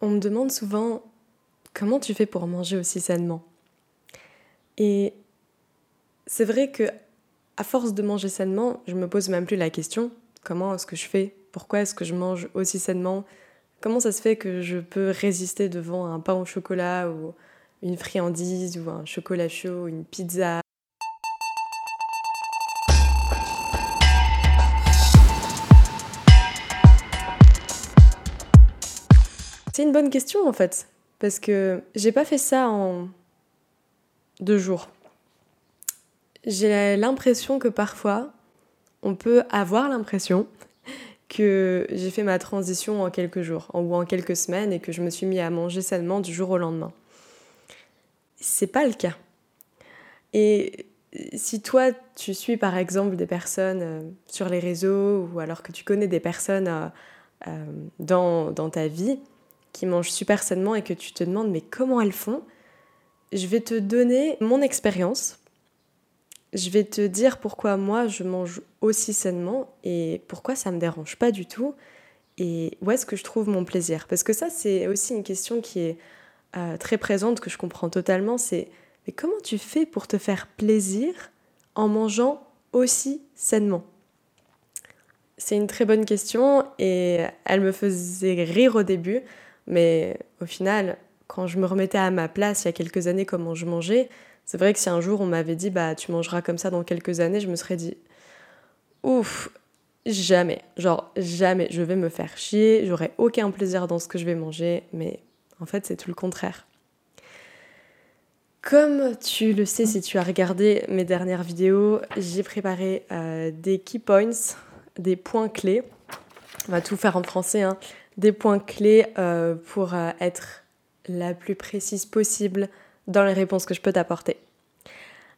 On me demande souvent comment tu fais pour manger aussi sainement? Et c'est vrai que à force de manger sainement, je me pose même plus la question comment est-ce que je fais? Pourquoi est-ce que je mange aussi sainement? Comment ça se fait que je peux résister devant un pain au chocolat ou une friandise ou un chocolat chaud, une pizza? C'est une bonne question en fait, parce que j'ai pas fait ça en deux jours. J'ai l'impression que parfois, on peut avoir l'impression que j'ai fait ma transition en quelques jours ou en quelques semaines et que je me suis mis à manger sainement du jour au lendemain. C'est pas le cas. Et si toi, tu suis par exemple des personnes euh, sur les réseaux ou alors que tu connais des personnes euh, euh, dans, dans ta vie, qui mangent super sainement et que tu te demandes mais comment elles font, je vais te donner mon expérience. Je vais te dire pourquoi moi je mange aussi sainement et pourquoi ça me dérange pas du tout et où est-ce que je trouve mon plaisir. Parce que ça c'est aussi une question qui est euh, très présente que je comprends totalement. C'est mais comment tu fais pour te faire plaisir en mangeant aussi sainement? C'est une très bonne question et elle me faisait rire au début mais au final, quand je me remettais à ma place il y a quelques années, comment je mangeais, c'est vrai que si un jour on m'avait dit bah tu mangeras comme ça dans quelques années, je me serais dit ouf, jamais, genre jamais, je vais me faire chier, j'aurai aucun plaisir dans ce que je vais manger, mais en fait c'est tout le contraire. Comme tu le sais si tu as regardé mes dernières vidéos, j'ai préparé euh, des key points, des points clés. On va tout faire en français, hein des points clés euh, pour euh, être la plus précise possible dans les réponses que je peux t'apporter.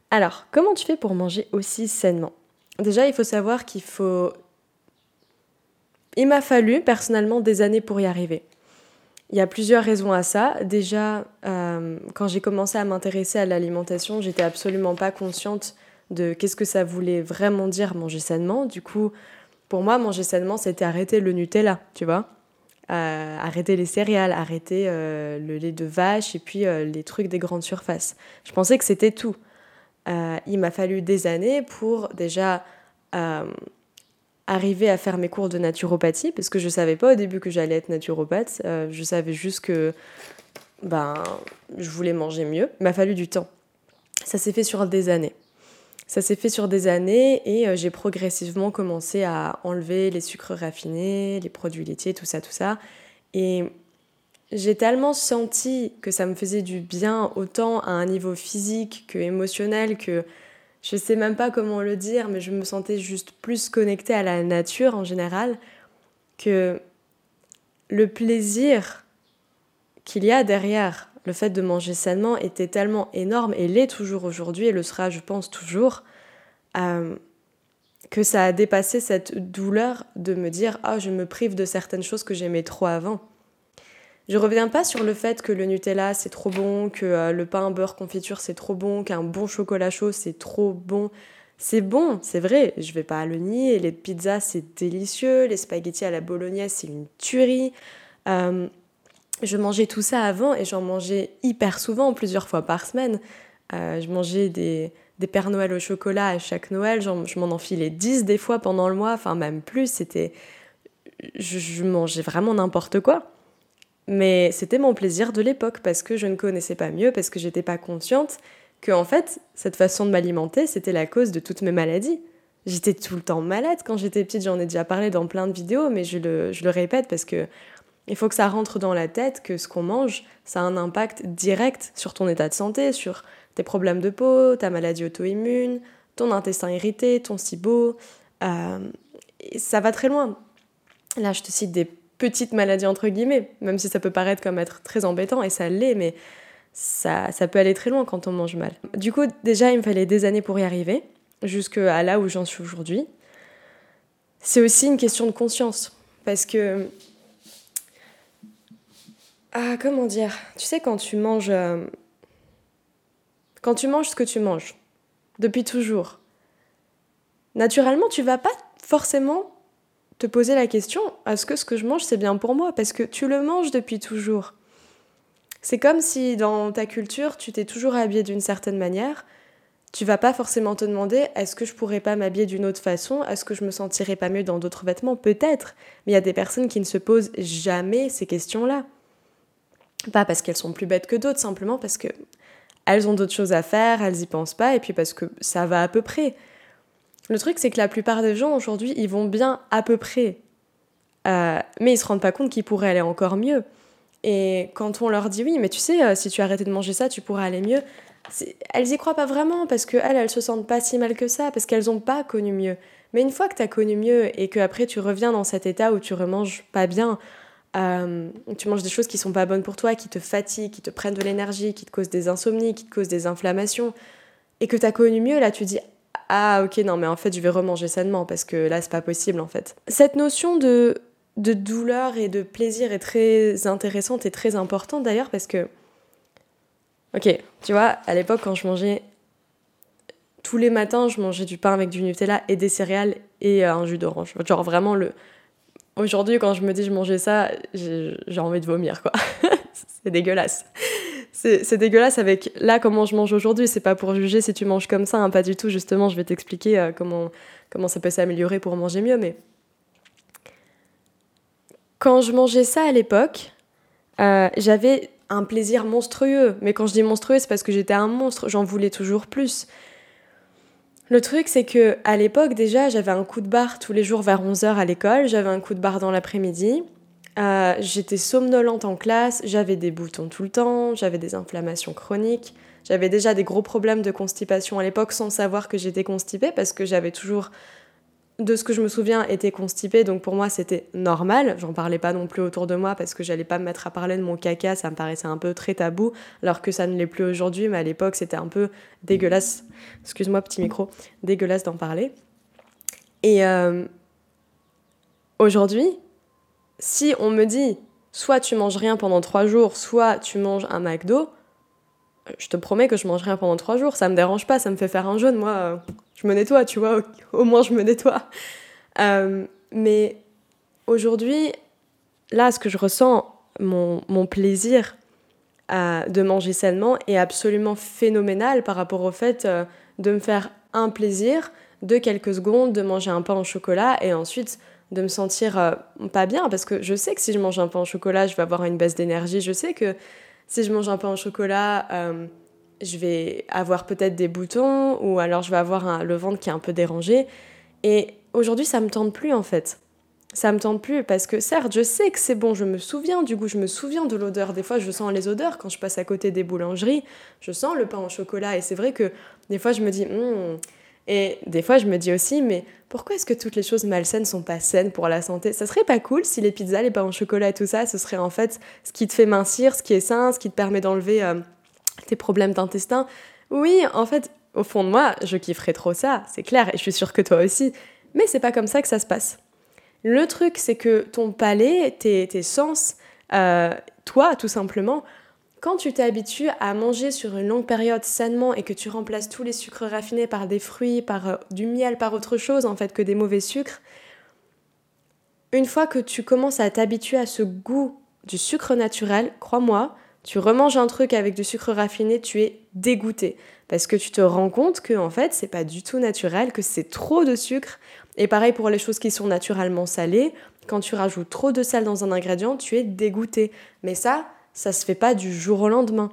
Alors, comment tu fais pour manger aussi sainement? Déjà, il faut savoir qu'il faut... Il m'a fallu personnellement des années pour y arriver. Il y a plusieurs raisons à ça. Déjà, euh, quand j'ai commencé à m'intéresser à l'alimentation, j'étais absolument pas consciente de qu'est-ce que ça voulait vraiment dire manger sainement. Du coup, pour moi, manger sainement, c'était arrêter le Nutella, tu vois? Arrêter les céréales, arrêter euh, le lait de vache et puis euh, les trucs des grandes surfaces. Je pensais que c'était tout. Euh, il m'a fallu des années pour déjà arriver à faire mes cours de naturopathie parce que je ne savais pas au début que j'allais être naturopathe. je savais juste que ben, je voulais manger mieux. Il m'a fallu du temps. Ça s'est fait sur des années. Ça s'est fait sur des années et euh, j'ai progressivement commencé à enlever les sucres raffinés, les produits laitiers, tout ça, tout ça. Et j'ai tellement senti que ça me faisait du bien, autant à un niveau physique que émotionnel, que je sais même pas comment le dire, mais je me sentais juste plus connectée à la nature en général, que le plaisir qu'il y a derrière le fait de manger sainement était tellement énorme et l'est toujours aujourd'hui et le sera, je pense, toujours, euh, que ça a dépassé cette douleur de me dire ah je me prive de certaines choses que j'aimais trop avant. Je reviens pas sur le fait que le Nutella c'est trop bon, que euh, le pain beurre confiture c'est trop bon, qu'un bon chocolat chaud c'est trop bon. C'est bon, c'est vrai, je vais pas le nier. Les pizzas c'est délicieux, les spaghettis à la bolognaise c'est une tuerie. Euh, je mangeais tout ça avant et j'en mangeais hyper souvent, plusieurs fois par semaine. Euh, je mangeais des, des Noël au chocolat à chaque Noël, je m'en enfilais 10 des fois pendant le mois, enfin même plus, c'était... Je, mangeais vraiment n'importe quoi. Mais c'était mon plaisir de l'époque parce que je ne connaissais pas mieux, parce que j'étais pas consciente que en fait, cette façon de m'alimenter, c'était la cause de toutes mes maladies. J'étais tout le temps malade quand j'étais petite, j'en ai déjà parlé dans plein de vidéos, mais je le répète parce que il faut que ça rentre dans la tête que ce qu'on mange, ça a un impact direct sur ton état de santé, sur tes problèmes de peau, ta maladie auto-immune, ton intestin irrité, ton SIBO. Euh, ça va très loin. Là, je te cite des petites maladies entre guillemets, même si ça peut paraître comme être très embêtant, et ça l'est, mais ça, ça peut aller très loin quand on mange mal. Du coup, déjà, il me fallait des années pour y arriver, jusqu'à là où j'en suis aujourd'hui. C'est aussi une question de conscience, parce que ah, comment dire? Tu sais, quand tu manges. Euh, quand tu manges ce que tu manges, depuis toujours, naturellement, tu vas pas forcément te poser la question est-ce que ce que je mange c'est bien pour moi Parce que tu le manges depuis toujours. C'est comme si dans ta culture tu t'es toujours habillé d'une certaine manière. Tu vas pas forcément te demander est-ce que je pourrais pas m'habiller d'une autre façon? Est-ce que je me sentirais pas mieux dans d'autres vêtements? Peut-être. Mais il y a des personnes qui ne se posent jamais ces questions-là. Pas parce qu'elles sont plus bêtes que d'autres, simplement parce que elles ont d'autres choses à faire, elles y pensent pas, et puis parce que ça va à peu près. Le truc, c'est que la plupart des gens aujourd'hui, ils vont bien à peu près. Euh, mais ils se rendent pas compte qu'ils pourraient aller encore mieux. Et quand on leur dit oui, mais tu sais, euh, si tu arrêtais de manger ça, tu pourrais aller mieux, elles y croient pas vraiment parce qu'elles, elles se sentent pas si mal que ça, parce qu'elles ont pas connu mieux. Mais une fois que tu as connu mieux et que après tu reviens dans cet état où tu remanges pas bien, euh, tu manges des choses qui sont pas bonnes pour toi, qui te fatiguent, qui te prennent de l'énergie, qui te causent des insomnies, qui te causent des inflammations, et que tu as connu mieux, là tu dis ah ok non mais en fait je vais remanger sainement parce que là c'est pas possible en fait. Cette notion de, de douleur et de plaisir est très intéressante et très importante d'ailleurs parce que ok tu vois à l'époque quand je mangeais tous les matins je mangeais du pain avec du Nutella et des céréales et un jus d'orange genre vraiment le Aujourd'hui, quand je me dis je mangeais ça, j'ai envie de vomir, quoi. c'est dégueulasse. C'est dégueulasse avec là comment je mange aujourd'hui. C'est pas pour juger si tu manges comme ça, hein, pas du tout. Justement, je vais t'expliquer euh, comment, comment ça peut s'améliorer pour manger mieux. Mais quand je mangeais ça à l'époque, euh, j'avais un plaisir monstrueux. Mais quand je dis monstrueux, c'est parce que j'étais un monstre. J'en voulais toujours plus. Le truc, c'est que à l'époque, déjà, j'avais un coup de barre tous les jours vers 11h à l'école, j'avais un coup de barre dans l'après-midi, euh, j'étais somnolente en classe, j'avais des boutons tout le temps, j'avais des inflammations chroniques, j'avais déjà des gros problèmes de constipation à l'époque sans savoir que j'étais constipée parce que j'avais toujours de ce que je me souviens, était constipée, donc pour moi c'était normal. J'en parlais pas non plus autour de moi parce que j'allais pas me mettre à parler de mon caca, ça me paraissait un peu très tabou, alors que ça ne l'est plus aujourd'hui, mais à l'époque c'était un peu dégueulasse. Excuse-moi, petit micro, dégueulasse d'en parler. Et euh, aujourd'hui, si on me dit soit tu manges rien pendant trois jours, soit tu manges un McDo, je te promets que je mange rien pendant trois jours, ça me dérange pas, ça me fait faire un jeûne, moi, euh, je me nettoie, tu vois, au, moins je me nettoie. Euh, mais aujourd'hui, là, ce que je ressens, mon, mon plaisir euh, de manger sainement est absolument phénoménal par rapport au fait de me faire un plaisir de quelques secondes, de manger un pain au chocolat et ensuite de me sentir pas bien. Parce que je sais que si je mange un pain au chocolat, je vais avoir une baisse d'énergie, je sais que si je mange un pain au chocolat, euh, je vais avoir peut-être des boutons ou alors je vais avoir le ventre qui est un peu dérangé. Et aujourd'hui, ça me tente plus en fait. Ça me tente plus parce que certes, je sais que c'est bon, je me souviens du goût, je me souviens de l'odeur. Des fois, je sens les odeurs quand je passe à côté des boulangeries. Je sens le pain au chocolat et c'est vrai que des fois, je me dis, hmm, et des fois, je me dis aussi, mais pourquoi est-ce que toutes les choses malsaines sont pas saines pour la santé? Ça serait pas cool si les pizzas, les pains au chocolat et tout ça, ce serait en fait ce qui te fait mincir, ce qui est sain, ce qui te permet d'enlever euh, tes problèmes d'intestin? Oui, en fait, au fond de moi, je kifferais trop ça, c'est clair, et je suis sûre que toi aussi. Mais c'est pas comme ça que ça se passe. Le truc, c'est que ton palais, tes, tes sens, euh, toi, tout simplement, quand tu t'habitues à manger sur une longue période sainement et que tu remplaces tous les sucres raffinés par des fruits, par euh, du miel, par autre chose en fait que des mauvais sucres, une fois que tu commences à t'habituer à ce goût du sucre naturel, crois-moi, tu remanges un truc avec du sucre raffiné, tu es dégoûté parce que tu te rends compte que en fait, c'est pas du tout naturel, que c'est trop de sucre et pareil pour les choses qui sont naturellement salées, quand tu rajoutes trop de sel dans un ingrédient, tu es dégoûté. Mais ça, ça se fait pas du jour au lendemain.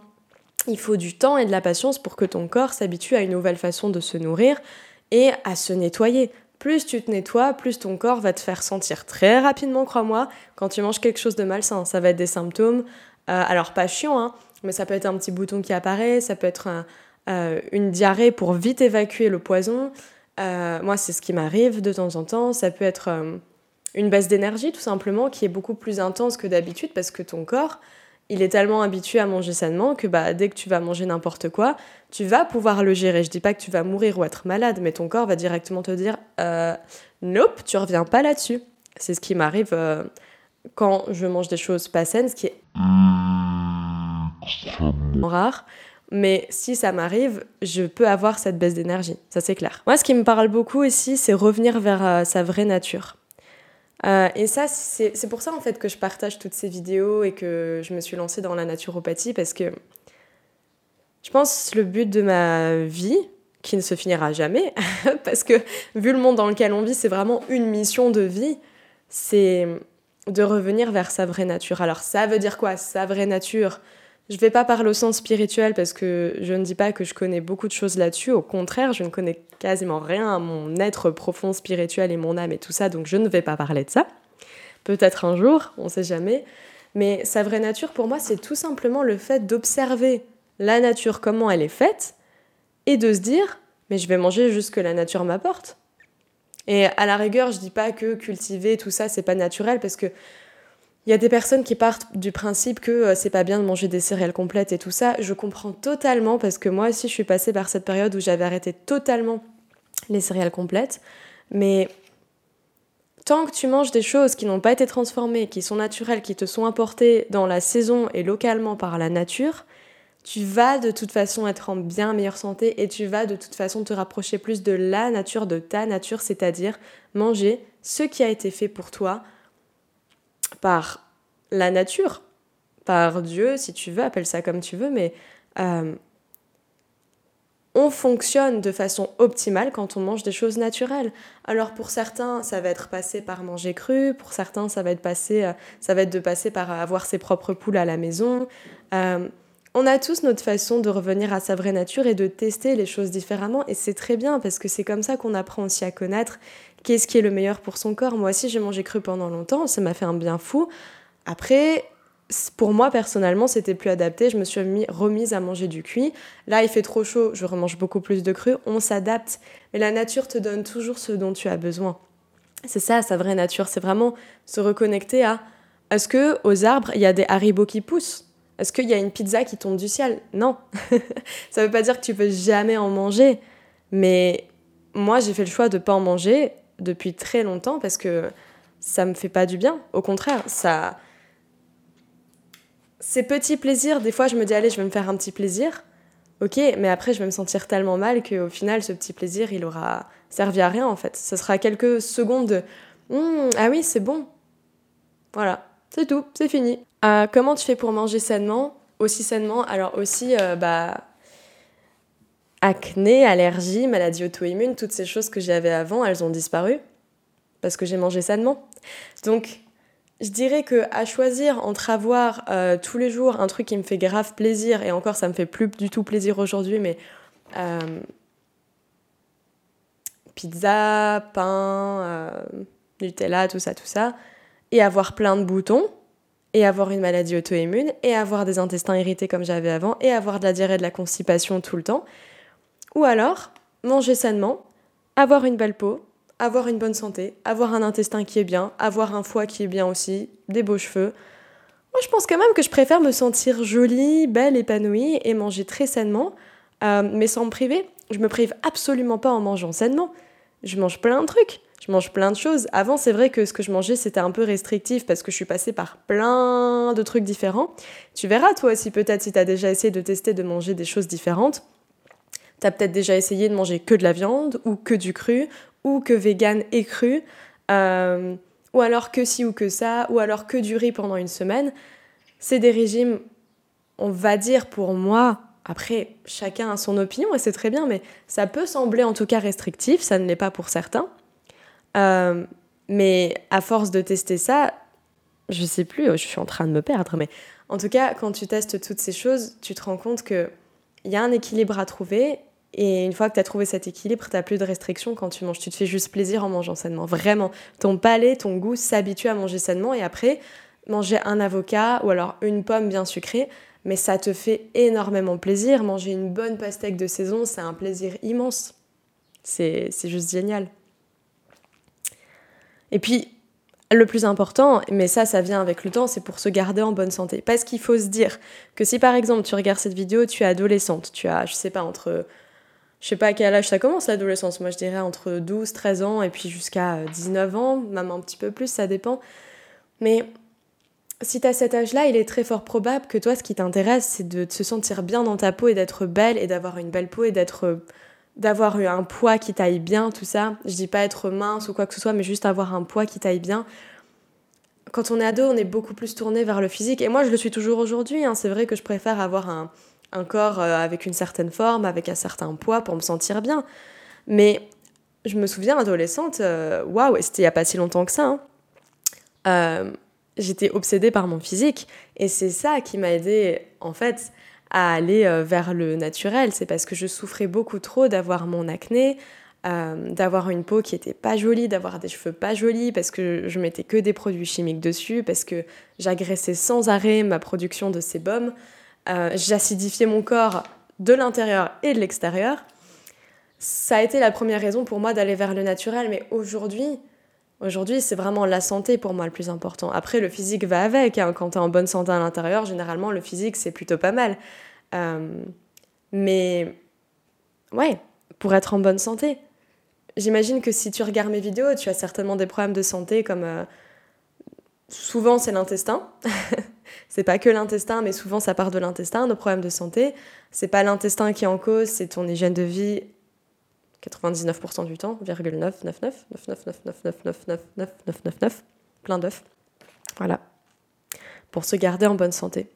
Il faut du temps et de la patience pour que ton corps s'habitue à une nouvelle façon de se nourrir et à se nettoyer. Plus tu te nettoies, plus ton corps va te faire sentir très rapidement, crois-moi, quand tu manges quelque chose de malsain. Ça va être des symptômes, euh, alors pas chiant, hein, mais ça peut être un petit bouton qui apparaît, ça peut être euh, une diarrhée pour vite évacuer le poison. Euh, moi, c'est ce qui m'arrive de temps en temps. Ça peut être une baisse d'énergie, tout simplement, qui est beaucoup plus intense que d'habitude parce que ton corps, il est tellement habitué à manger sainement que bah, dès que tu vas manger n'importe quoi, tu vas pouvoir le gérer. Je dis pas que tu vas mourir ou être malade, mais ton corps va directement te dire euh, Nope, tu reviens pas là-dessus. C'est ce qui m'arrive euh, quand je mange des choses pas saines, ce qui est rare. Mais si ça m'arrive, je peux avoir cette baisse d'énergie, ça c'est clair. Moi, ce qui me parle beaucoup ici, c'est revenir vers euh, sa vraie nature. Euh, et ça, c'est pour ça en fait que je partage toutes ces vidéos et que je me suis lancée dans la naturopathie parce que je pense le but de ma vie, qui ne se finira jamais, parce que vu le monde dans lequel on vit, c'est vraiment une mission de vie, c'est de revenir vers sa vraie nature. Alors ça veut dire quoi, sa vraie nature Je ne vais pas parler au sens spirituel parce que je ne dis pas que je connais beaucoup de choses là-dessus, au contraire, je ne connais quasiment rien à mon être profond spirituel et mon âme et tout ça, donc je ne vais pas parler de ça. Peut-être un jour, on ne sait jamais. Mais sa vraie nature, pour moi, c'est tout simplement le fait d'observer la nature, comment elle est faite, et de se dire, mais je vais manger juste ce que la nature m'apporte. Et à la rigueur, je dis pas que cultiver tout ça, c'est pas naturel, parce que il y a des personnes qui partent du principe que euh, c'est pas bien de manger des céréales complètes et tout ça. Je comprends totalement parce que moi aussi je suis passée par cette période où j'avais arrêté totalement les céréales complètes. Mais tant que tu manges des choses qui n'ont pas été transformées, qui sont naturelles, qui te sont apportées dans la saison et localement par la nature, tu vas de toute façon être en bien meilleure santé et tu vas de toute façon te rapprocher plus de la nature, de ta nature, c'est-à-dire manger ce qui a été fait pour toi par la nature, par Dieu, si tu veux, appelle ça comme tu veux, mais euh, on fonctionne de façon optimale quand on mange des choses naturelles. Alors pour certains, ça va être passé par manger cru, pour certains, ça va être passé, euh, ça va être de passer par avoir ses propres poules à la maison. Euh, on a tous notre façon de revenir à sa vraie nature et de tester les choses différemment. Et c'est très bien parce que c'est comme ça qu'on apprend aussi à connaître qu'est-ce qui est le meilleur pour son corps. Moi aussi, j'ai mangé cru pendant longtemps, ça m'a fait un bien fou. Après, pour moi personnellement, c'était plus adapté. Je me suis remise à manger du cuit. Là, il fait trop chaud, je remange beaucoup plus de cru. On s'adapte. Mais la nature te donne toujours ce dont tu as besoin. C'est ça, sa vraie nature. C'est vraiment se reconnecter à est-ce que aux arbres, il y a des haribots qui poussent? Est-ce qu'il y a une pizza qui tombe du ciel? Non. ça veut pas dire que tu peux jamais en manger. Mais moi, j'ai fait le choix de pas en manger depuis très longtemps parce que ça me fait pas du bien. Au contraire, ça. Ces petits plaisirs, des fois, je me dis, allez, je vais me faire un petit plaisir. Ok, mais après, je vais me sentir tellement mal qu'au final, ce petit plaisir, il aura servi à rien en fait. Ce sera quelques secondes de hum, ah oui, c'est bon. Voilà, c'est tout, c'est fini. Euh, comment tu fais pour manger sainement Aussi sainement, alors aussi, euh, bah, acné, allergie, maladie auto-immune, toutes ces choses que j'avais avant, elles ont disparu parce que j'ai mangé sainement. Donc, je dirais que à choisir entre avoir euh, tous les jours un truc qui me fait grave plaisir, et encore ça me fait plus du tout plaisir aujourd'hui, mais pizza, pain, Nutella, tout ça, tout ça, et avoir plein de boutons, et avoir une maladie auto-immune, et avoir des intestins irrités comme j'avais avant, et avoir de la diarrhée, de la constipation tout le temps. Ou alors, manger sainement, avoir une belle peau, avoir une bonne santé, avoir un intestin qui est bien, avoir un foie qui est bien aussi, des beaux cheveux. Moi, je pense quand même que je préfère me sentir jolie, belle, épanouie et manger très sainement, euh, mais sans me priver. Je me prive absolument pas en mangeant sainement. Je mange plein de trucs je mange plein de choses. Avant, c'est vrai que ce que je mangeais, c'était un peu restrictif parce que je suis passée par plein de trucs différents. Tu verras, toi aussi, peut-être, si tu as déjà essayé de tester de manger des choses différentes. Tu as peut-être déjà essayé de manger que de la viande, ou que du cru, ou que vegan et cru, euh, ou alors que ci ou que ça, ou alors que du riz pendant une semaine. C'est des régimes, on va dire pour moi, après, chacun a son opinion et c'est très bien, mais ça peut sembler en tout cas restrictif, ça ne l'est pas pour certains. Euh, mais à force de tester ça, je sais plus, je suis en train de me perdre, mais en tout cas, quand tu testes toutes ces choses, tu te rends compte qu'il y a un équilibre à trouver. Et une fois que tu as trouvé cet équilibre, tu plus de restrictions quand tu manges. Tu te fais juste plaisir en mangeant sainement. Vraiment, ton palais, ton goût s'habitue à manger sainement. Et après, manger un avocat ou alors une pomme bien sucrée, mais ça te fait énormément plaisir. Manger une bonne pastèque de saison, c'est un plaisir immense. C'est juste génial. Et puis, le plus important, mais ça, ça vient avec le temps, c'est pour se garder en bonne santé. Parce qu'il faut se dire que si par exemple tu regardes cette vidéo, tu es adolescente, tu as, je sais pas, entre. Je sais pas à quel âge ça commence l'adolescence, moi je dirais entre 12, 13 ans et puis jusqu'à 19 ans, même un petit peu plus, ça dépend. Mais si tu as cet âge-là, il est très fort probable que toi, ce qui t'intéresse, c'est de se sentir bien dans ta peau et d'être belle et d'avoir une belle peau et d'être d'avoir un poids qui taille bien, tout ça. Je dis pas être mince ou quoi que ce soit, mais juste avoir un poids qui taille bien. Quand on est ado, on est beaucoup plus tourné vers le physique. Et moi, je le suis toujours aujourd'hui. Hein. C'est vrai que je préfère avoir un, un corps euh, avec une certaine forme, avec un certain poids pour me sentir bien. Mais je me souviens, adolescente, euh, waouh, wow, c'était il n'y a pas si longtemps que ça. Hein. Euh, j'étais obsédée par mon physique. Et c'est ça qui m'a aidée, en fait, à aller vers le naturel. C'est parce que je souffrais beaucoup trop d'avoir mon acné, d'avoir une peau qui était pas jolie, d'avoir des cheveux pas jolis, parce que je mettais que des produits chimiques dessus, parce que j'agressais sans arrêt ma production de sébum. Euh, j'acidifiais mon corps de l'intérieur et de l'extérieur. Ça a été la première raison pour moi d'aller vers le naturel, mais aujourd'hui, aujourd'hui, c'est vraiment la santé pour moi le plus important. Après, le physique va avec. Hein. Quand tu es en bonne santé à l'intérieur, généralement, le physique, c'est plutôt pas mal. Euh, mais ouais, pour être en bonne santé. J'imagine que si tu regardes mes vidéos, tu as certainement des problèmes de santé comme euh, souvent c'est l'intestin. c'est pas que l'intestin, mais souvent ça part de l'intestin, nos problèmes de santé. C'est pas l'intestin qui est en cause, c'est ton hygiène de vie 99% du temps, 999, plein d'œufs. Voilà. Pour se garder en bonne santé.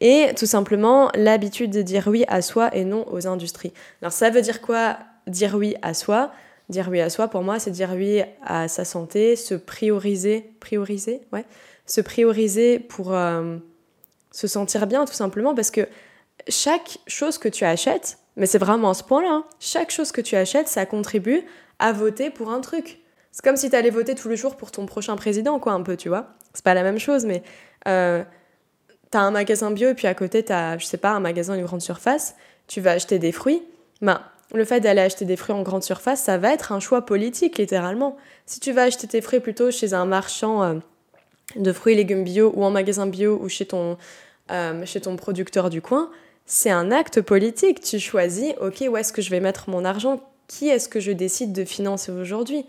Et tout simplement l'habitude de dire oui à soi et non aux industries. Alors ça veut dire quoi dire oui à soi Dire oui à soi, pour moi, c'est dire oui à sa santé, se prioriser, prioriser, ouais, se prioriser pour euh, se sentir bien, tout simplement, parce que chaque chose que tu achètes, mais c'est vraiment à ce point-là, hein, chaque chose que tu achètes, ça contribue à voter pour un truc. C'est comme si tu allais voter tous les jours pour ton prochain président, quoi, un peu, tu vois. C'est pas la même chose, mais euh, t'as un magasin bio et puis à côté, t'as, je sais pas, un magasin, une grande surface, tu vas acheter des fruits. Ben, le fait d'aller acheter des fruits en grande surface, ça va être un choix politique, littéralement. Si tu vas acheter tes fruits plutôt chez un marchand euh, de fruits et légumes bio ou en magasin bio ou chez ton, euh, chez ton producteur du coin, c'est un acte politique. Tu choisis, ok, où est-ce que je vais mettre mon argent? Qui est-ce que je décide de financer aujourd'hui?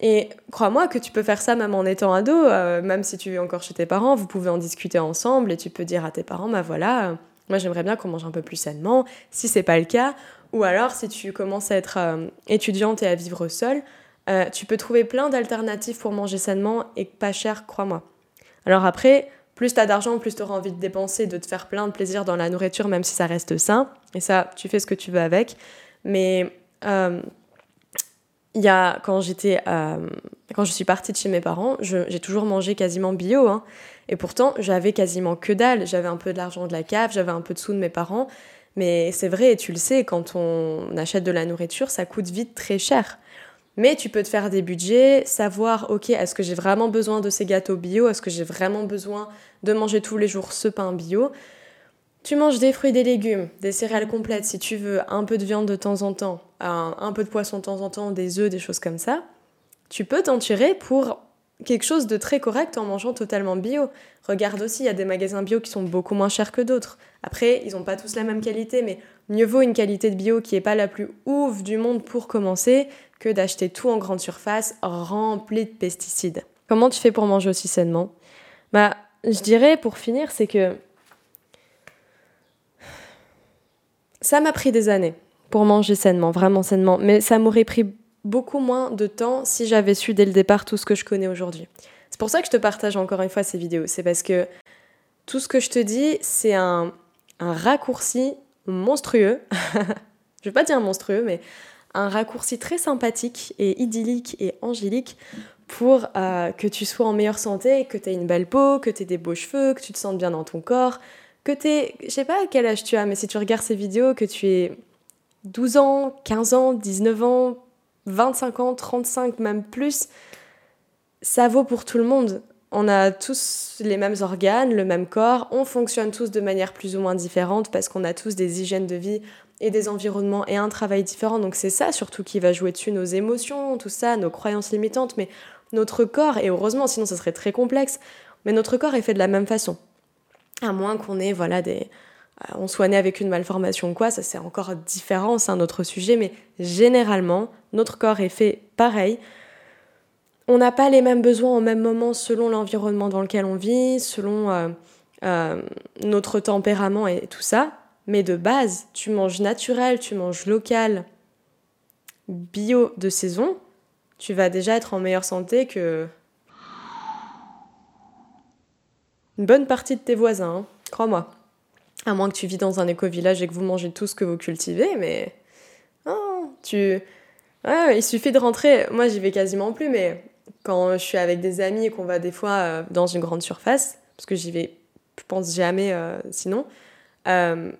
Et crois-moi que tu peux faire ça même en étant ado, euh, même si tu es encore chez tes parents, vous pouvez en discuter ensemble et tu peux dire à tes parents, bah voilà, moi j'aimerais bien qu'on mange un peu plus sainement. Si c'est pas le cas, ou alors, si tu commences à être euh, étudiante et à vivre seule, euh, tu peux trouver plein d'alternatives pour manger sainement et pas cher, crois-moi. Alors après, plus tu as d'argent, plus tu auras envie de dépenser, de te faire plein de plaisir dans la nourriture, même si ça reste sain. Et ça, tu fais ce que tu veux avec. Mais euh, il y a, quand j'étais, quand je suis partie de chez mes parents, j'ai toujours mangé quasiment bio. Hein. et pourtant, j'avais quasiment que dalle. J'avais un peu de l'argent de la cave, j'avais un peu de sous de mes parents. Mais c'est vrai, et tu le sais, quand on achète de la nourriture, ça coûte vite très cher. Mais tu peux te faire des budgets, savoir, ok, est-ce que j'ai vraiment besoin de ces gâteaux bio? Est-ce que j'ai vraiment besoin de manger tous les jours ce pain bio? Tu manges des fruits, des légumes, des céréales complètes si tu veux, un peu de viande de temps en temps, un, peu de poisson de temps en temps, des œufs, des choses comme ça. Tu peux t'en tirer pour quelque chose de très correct en mangeant totalement bio. Regarde aussi, il y a des magasins bio qui sont beaucoup moins chers que d'autres. Après, ils n'ont pas tous la même qualité, mais mieux vaut une qualité de bio qui n'est pas la plus ouf du monde pour commencer que d'acheter tout en grande surface rempli de pesticides. Comment tu fais pour manger aussi sainement? Bah, je dirais pour finir, c'est que ça m'a pris des années pour manger sainement, vraiment sainement, mais ça m'aurait pris beaucoup moins de temps si j'avais su dès le départ tout ce que je connais aujourd'hui. C'est pour ça que je te partage encore une fois ces vidéos. C'est parce que tout ce que je te dis, c'est un, raccourci monstrueux. je vais pas dire monstrueux, mais un raccourci très sympathique et idyllique et angélique pour euh, que tu sois en meilleure santé, que tu aies une belle peau, que tu aies des beaux cheveux, que tu te sentes bien dans ton corps, que tu aies, je sais pas quel âge tu as, mais si tu regardes ces vidéos, que tu aies 12 ans, 15 ans, 19 ans, 25 ans, 35, même plus, ça vaut pour tout le monde. On a tous les mêmes organes, le même corps, on fonctionne tous de manière plus ou moins différente parce qu'on a tous des hygiènes de vie et des environnements et un travail différent. Donc c'est ça surtout qui va jouer dessus, nos émotions, tout ça, nos croyances limitantes, mais notre corps, et heureusement sinon ça serait très complexe, mais notre corps est fait de la même façon. À moins qu'on ait voilà, des, euh, on soit né avec une malformation ou quoi, ça c'est encore différent, c'est un autre sujet, mais généralement, notre corps est fait pareil. On n'a pas les mêmes besoins au même moment selon l'environnement dans lequel on vit, selon euh, euh, notre tempérament et tout ça. Mais de base, tu manges naturel, tu manges local, bio de saison, tu vas déjà être en meilleure santé que une bonne partie de tes voisins, hein. crois-moi. À moins que tu vis dans un éco-village et que vous mangez tout ce que vous cultivez, mais. Oh, tu. il suffit de rentrer. Moi, j'y vais quasiment plus, mais quand je suis avec des amis et qu'on va des fois euh, dans une grande surface, parce que j'y vais, je pense jamais euh, sinon, euh,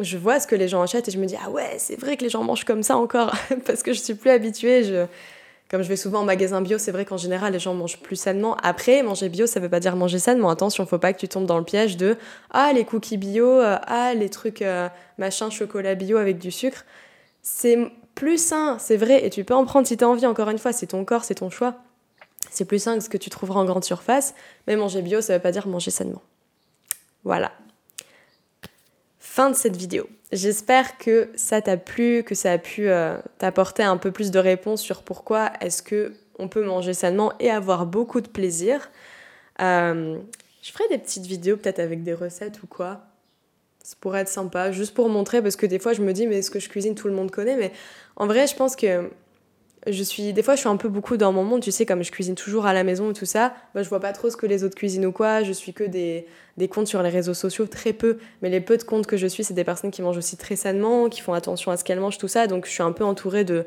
je vois ce que les gens achètent et je me dis ah ouais c'est vrai que les gens mangent comme ça encore parce que je suis plus habituée je comme je vais souvent en magasin bio c'est vrai qu'en général les gens mangent plus sainement. Après manger bio ça veut pas dire manger sainement. Attention faut pas que tu tombes dans le piège de ah les cookies bio ah les trucs machin chocolat bio avec du sucre. C'est plus sain c'est vrai et tu peux en prendre si tu as envie. Encore une fois c'est ton corps c'est ton choix. C'est plus sain que ce que tu trouveras en grande surface, mais manger bio, ça ne veut pas dire manger sainement. Voilà. Fin de cette vidéo. J'espère que ça t'a plu, que ça a pu euh, t'apporter un peu plus de réponses sur pourquoi est-ce que on peut manger sainement et avoir beaucoup de plaisir. Euh, je ferai des petites vidéos peut-être avec des recettes ou quoi. Ça pourrait être sympa, juste pour montrer, parce que des fois je me dis, mais ce que je cuisine, tout le monde connaît. Mais en vrai, je pense que je suis des fois je suis un peu beaucoup dans mon monde tu sais comme je cuisine toujours à la maison et tout ça bah, je vois pas trop ce que les autres cuisinent ou quoi. Je suis que des, des comptes sur les réseaux sociaux très peu. Mais les peu de comptes que je suis c'est des personnes qui mangent aussi très sainement qui font attention à ce qu'elles mangent tout ça. Donc je suis un peu entourée de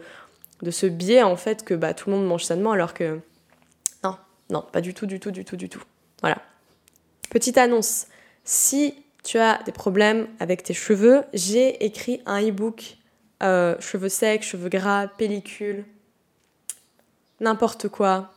de ce biais en fait que bah tout le monde mange sainement alors que non non pas du tout du tout du tout du tout. Voilà. Petite annonce. Si tu as des problèmes avec tes cheveux j'ai écrit un e-book euh, cheveux secs cheveux gras pellicule n'importe quoi.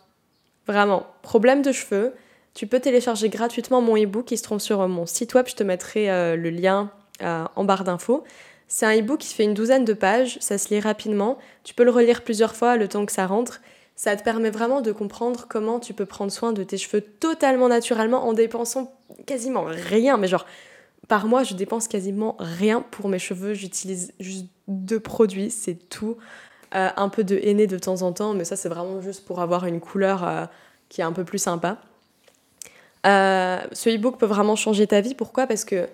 Vraiment, problème de cheveux, tu peux télécharger gratuitement mon e-book qui se trouve sur mon site web, je te mettrai euh, le lien euh, en barre d'infos. C'est un e-book qui fait une douzaine de pages, ça se lit rapidement, tu peux le relire plusieurs fois le temps que ça rentre. Ça te permet vraiment de comprendre comment tu peux prendre soin de tes cheveux totalement naturellement en dépensant quasiment rien, mais genre par mois je dépense quasiment rien pour mes cheveux, j'utilise juste deux produits, c'est tout. Euh, un peu de henné de temps en temps, mais ça c'est vraiment juste pour avoir une couleur euh, qui est un peu plus sympa. Euh, ce e-book peut vraiment changer ta vie. Pourquoi? Parce que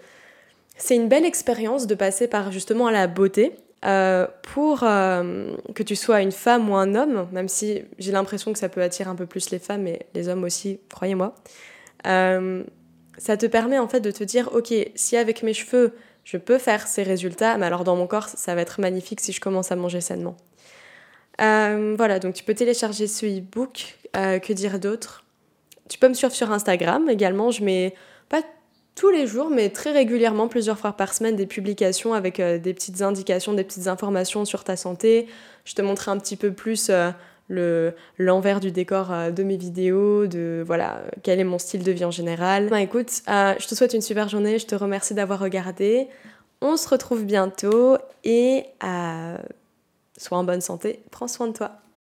c'est une belle expérience de passer par justement la beauté. pour que tu sois une femme ou un homme, même si j'ai l'impression que ça peut attirer un peu plus les femmes et les hommes aussi, croyez-moi, ça te permet en fait de te dire, ok, si avec mes cheveux je peux faire ces résultats, mais alors dans mon corps ça va être magnifique si je commence à manger sainement. Euh, voilà, donc tu peux télécharger ce e-book. Euh, que dire d'autre? Tu peux me suivre sur Instagram également. Je mets pas tous les jours, mais très régulièrement, plusieurs fois par semaine, des publications avec euh, des petites indications, des petites informations sur ta santé. Je te montre un petit peu plus le l'envers du décor de mes vidéos, de voilà quel est mon style de vie en général. Ben, écoute, je te souhaite une super journée. Je te remercie d'avoir regardé. On se retrouve bientôt et Sois en bonne santé, prends soin de toi.